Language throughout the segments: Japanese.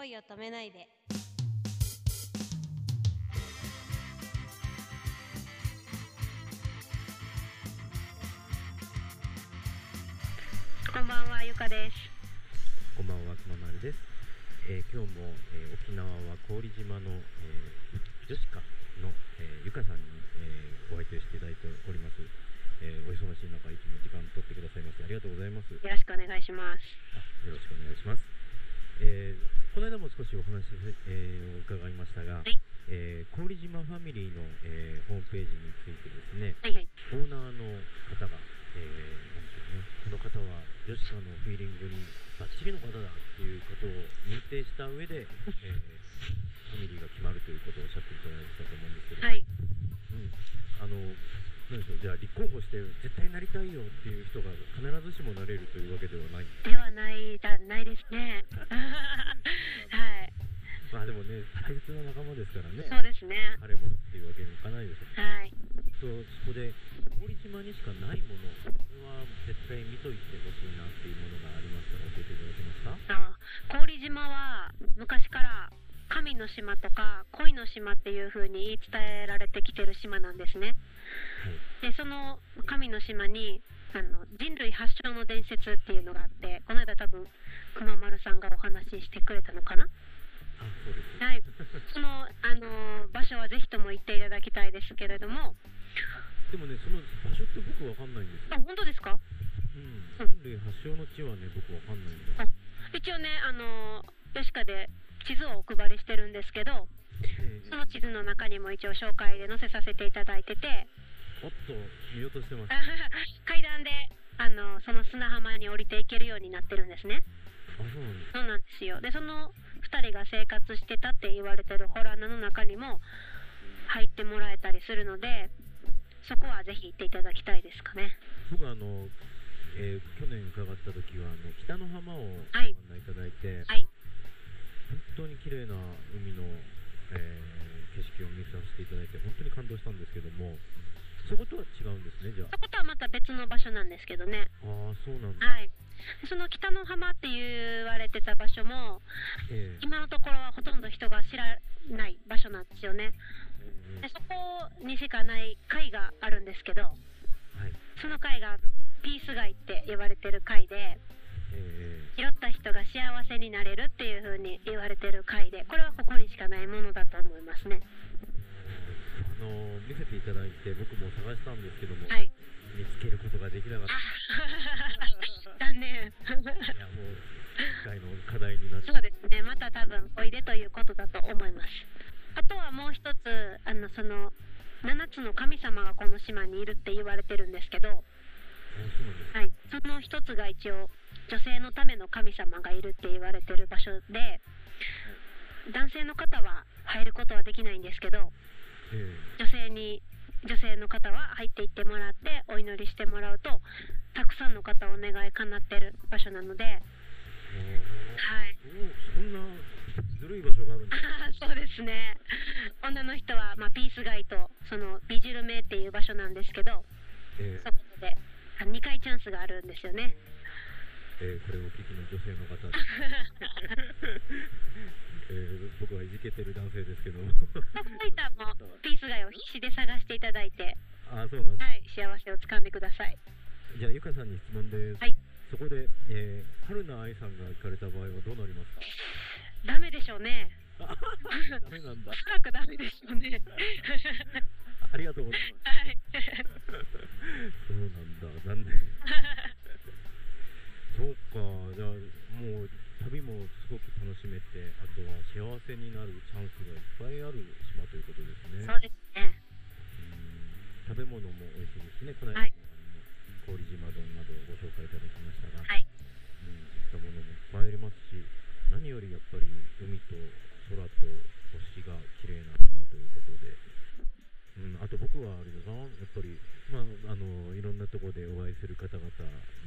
恋を止めないでこんばんはゆかですこんばんは、くままるです。えー今日も、えー沖縄は郡島の、えー、女子科の、えーゆかさんに、えーご相手していただいております。えーお忙しい中、いつも時間取ってくださいましてありがとうございます。よろしくお願いしますあよろしくお願いします。えーこの間も少しお話、えー伺いましたが、はい。えー郡島ファミリーの、えーホームページについてですね、はいはい。オーナーの方が、えーなんうのこの方は女子科のフィーリングにバッチリの方だっていうことを認定した上で、えーファミリーが決まるということをおっしゃっていただいてたと思うんですけど、はいうん、あのなんでしょうじゃあ立候補して絶対なりたいよっていう人が必ずしもなれるというわけではない。ではない。だないですね。はい。まあでもね。大切な仲間ですからねそうですね。彼もっていうわけにいかないですよはい。とそこで郡島にしかないものこれは絶対見といてほしいなっていうものがありましたら教えていただけますか？あ郡島は昔から神の島とか恋の島っていう風に言い伝えられてきてる島なんですねでその神の島にあの人類発祥の伝説っていうのがあってこの間多分熊丸さんがお話ししてくれたのかな？はい。その、あの場所はぜひとも行っていただきたいですけれども。でもねその場所って僕わかんないんですよ。あ本当ですか？うん。人類発祥の地はね僕わかんないんだあ一応ねあの吉川で地図をお配りしてるんですけどええ。その地図の中にも一応紹介で載せさせていただいてておっと見落としてます。あ 階段であのその砂浜に降りていけるようになってるんですね。あそうなんです。そうなんですよ。でその2人が生活してたって言われてるホラー穴の中にも入ってもらえたりするのでそこはぜひ行っていただきたいですかね。僕あの、えー去年伺った時はあの北の浜をごはい。案内いただいて、はい。本当に綺麗な海の、えー景色を見させていただいて本当に感動したんですけどもそことは違うんですねじゃそことはまた別の場所なんですけどね。あああそうなんだ、はい。その北の浜って言われてた場所もえー今のところはほとんど人が知らない場所なんですよね。えでそこにしかない貝があるんですけどーはい。その貝がピース貝って言われてる貝でえ拾った人が幸せになれるっていう風に言われてる貝でこれはここにしかないものだと思いますね見せていただいて僕も探したんですけども、はい。見つけることができなかった。残念。いやもう次回の課題になって。そうですね。また多分おいでということだと思います。あとはもう一つあのその7つの神様がこの島にいるって言われてるんですけどはい、その一つが一応女性のための神様がいるって言われてる場所で男性の方は入ることはできないんですけどえ女性に女性の方は入っていってもらってお祈りしてもらうとたくさんの方お願い叶ってる場所なので。ーはい。おそんなずるい場所があるんだ。そうですね。女の人は、まあ、ピース街とその美汁名っていう場所なんですけどえーそこで2回チャンスがあるんですよねえーこれをお聞きの女性の方。えー僕はいじけてる男性ですけども。そこいたもピース街を必死で探していただいて。あそうなんだ。はい、幸せをつかんでください。じゃあゆかさんに質問です、はい。そこで、えー、春菜愛さんが行かれた場合はどうなりますか？ダメでしょうね。ダメなんだ。おそらくダメでしょうね。ありがとうございます。はい。そうなんだ。残念 そうか。じゃあもう旅もすごく楽しめてあとは幸せになるチャンスがいっぱいある島ということですね。そうですね。うん。食べ物も美味しいですね。この間、はい氷島丼などをご紹介いただきましたが、はい。うん、そういったものもいっぱいありますし何よりやっぱり海と空と星が僕はあれだなやっぱり、まあ、あのいろんなところでお会いする方々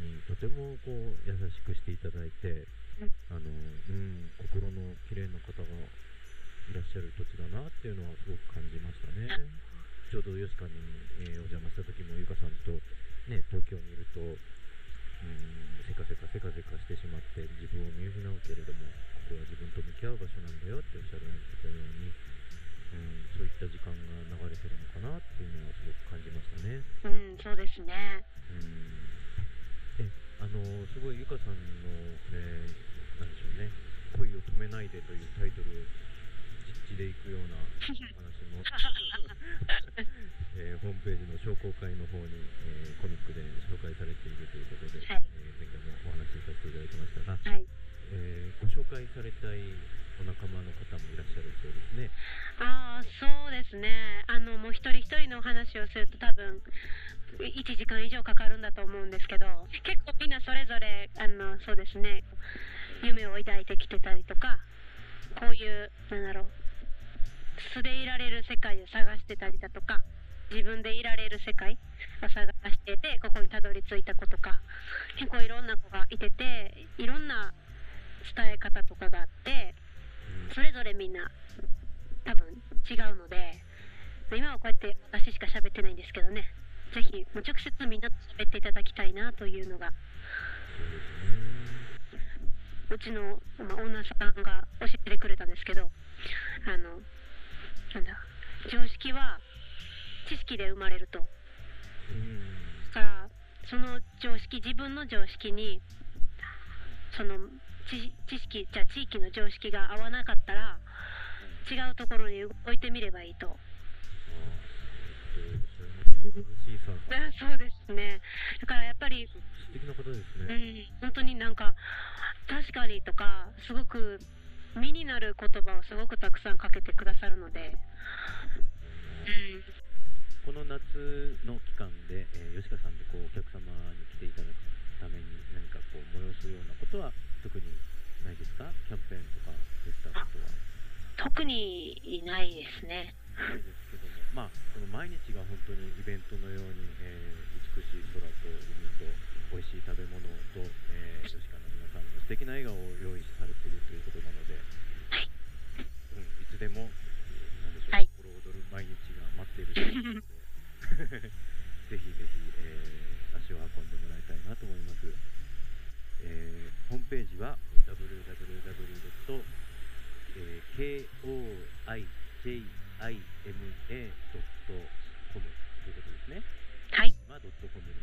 にとてもこう優しくしていただいて、うん。あのうん、心の綺麗な方がいらっしゃる土地だなっていうのはすごく感じましたね。ちょうど吉川に、えーお邪魔した時もゆかさんと、ね、東京にいると、うん、せかせかせかせかしてしまって自分を見失うけれどもここは自分と向きき合う場所なんだよっておっしゃられてたように、うん、そういった時間が流れてるのかなっていうのはすごく感じましたね。うんそうですね。うん。えあのすごいゆかさんの、えーなんでしょうね「恋を止めないで」というタイトルを実地でいくような話も、えーホームページの商工会の方に、えーコミックで紹介されているということで、はい。えー前回もお話しさせていただきましたが、はい。えーご紹介されたいお仲間の方もいらっしゃるそうですね。ああそうですねあのもう一人一人のお話をすると多分1時間以上かかるんだと思うんですけど結構みんなそれぞれあのそうですね夢を抱いてきてたりとかこういうなんだろう素でいられる世界を探してたりだとか自分でいられる世界を探しててここにたどり着いた子とか結構いろんな子がいてていろんな伝え方とかがあってそれぞれみんな多分違うので今はこうやって私しか喋ってないんですけどね。ぜひもう直接みんなと喋っていただきたいなというのがそうちの、まあ、オーナーさんが教えてくれたんですけどあのなんだ常識は知識で生まれると。うん。だからその常識自分の常識にその知知識じゃあ地域の常識が合わなかったら違うところに動いてみればいいと。そうですね。だからやっぱり素敵な方ですうね。ん本当になんか確かにとかすごく身になる言葉をすごくたくさんかけてくださるので、うん、この夏の期間で、えー吉川さんでこうお客様に来ていただくために何かこう催すようなことは特にないですか？キャンペーンとかでしたことは。特にいないですね。ないですけども。まあこの毎日が本当にイベントのように、えー美しい空と海と美味しい食べ物と、えー吉川の皆さんの素敵な笑顔を用意されているということなので、はい。うん、いつでもなんでしょう、はい心躍る毎日が待っているということでぜひぜひ、えー足を運んでもらいたいなと思います。えーホームページは www. えー koijima.com ということですね。はい、まあ、ドットコムで。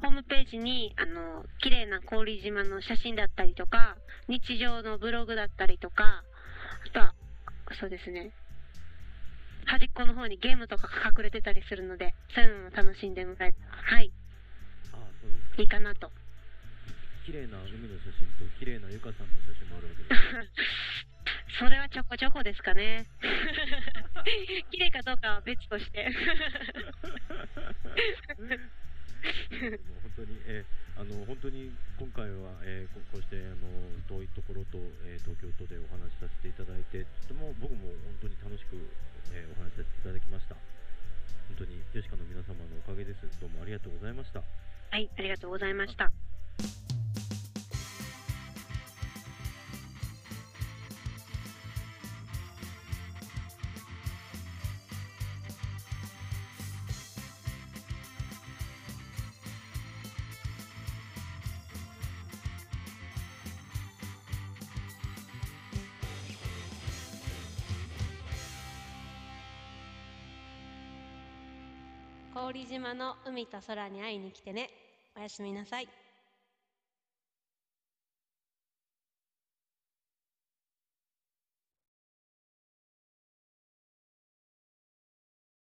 ホームページにあの綺麗な氷島の写真だったりとか日常のブログだったりとかあとはそうですね端っこの方にゲームとかが隠れてたりするのでそういうのも楽しんでもらえたらはいああ、そうです。いいかなと綺麗な海の写真と綺麗なゆかさんの写真もあるわけです。それはちょこちょこですかね綺麗かどうかは別としてもう本当に、えーあの本当に今回は、えーここうしてあの遠いところと、えー東京都でお話しさせていただいて、とても僕も本当に楽しく、えーお話しさせていただきました。本当にジェシカの皆様のおかげです。どうもありがとうございました。はいありがとうございました氷島の海と空に会いに来てね。おやすみなさい。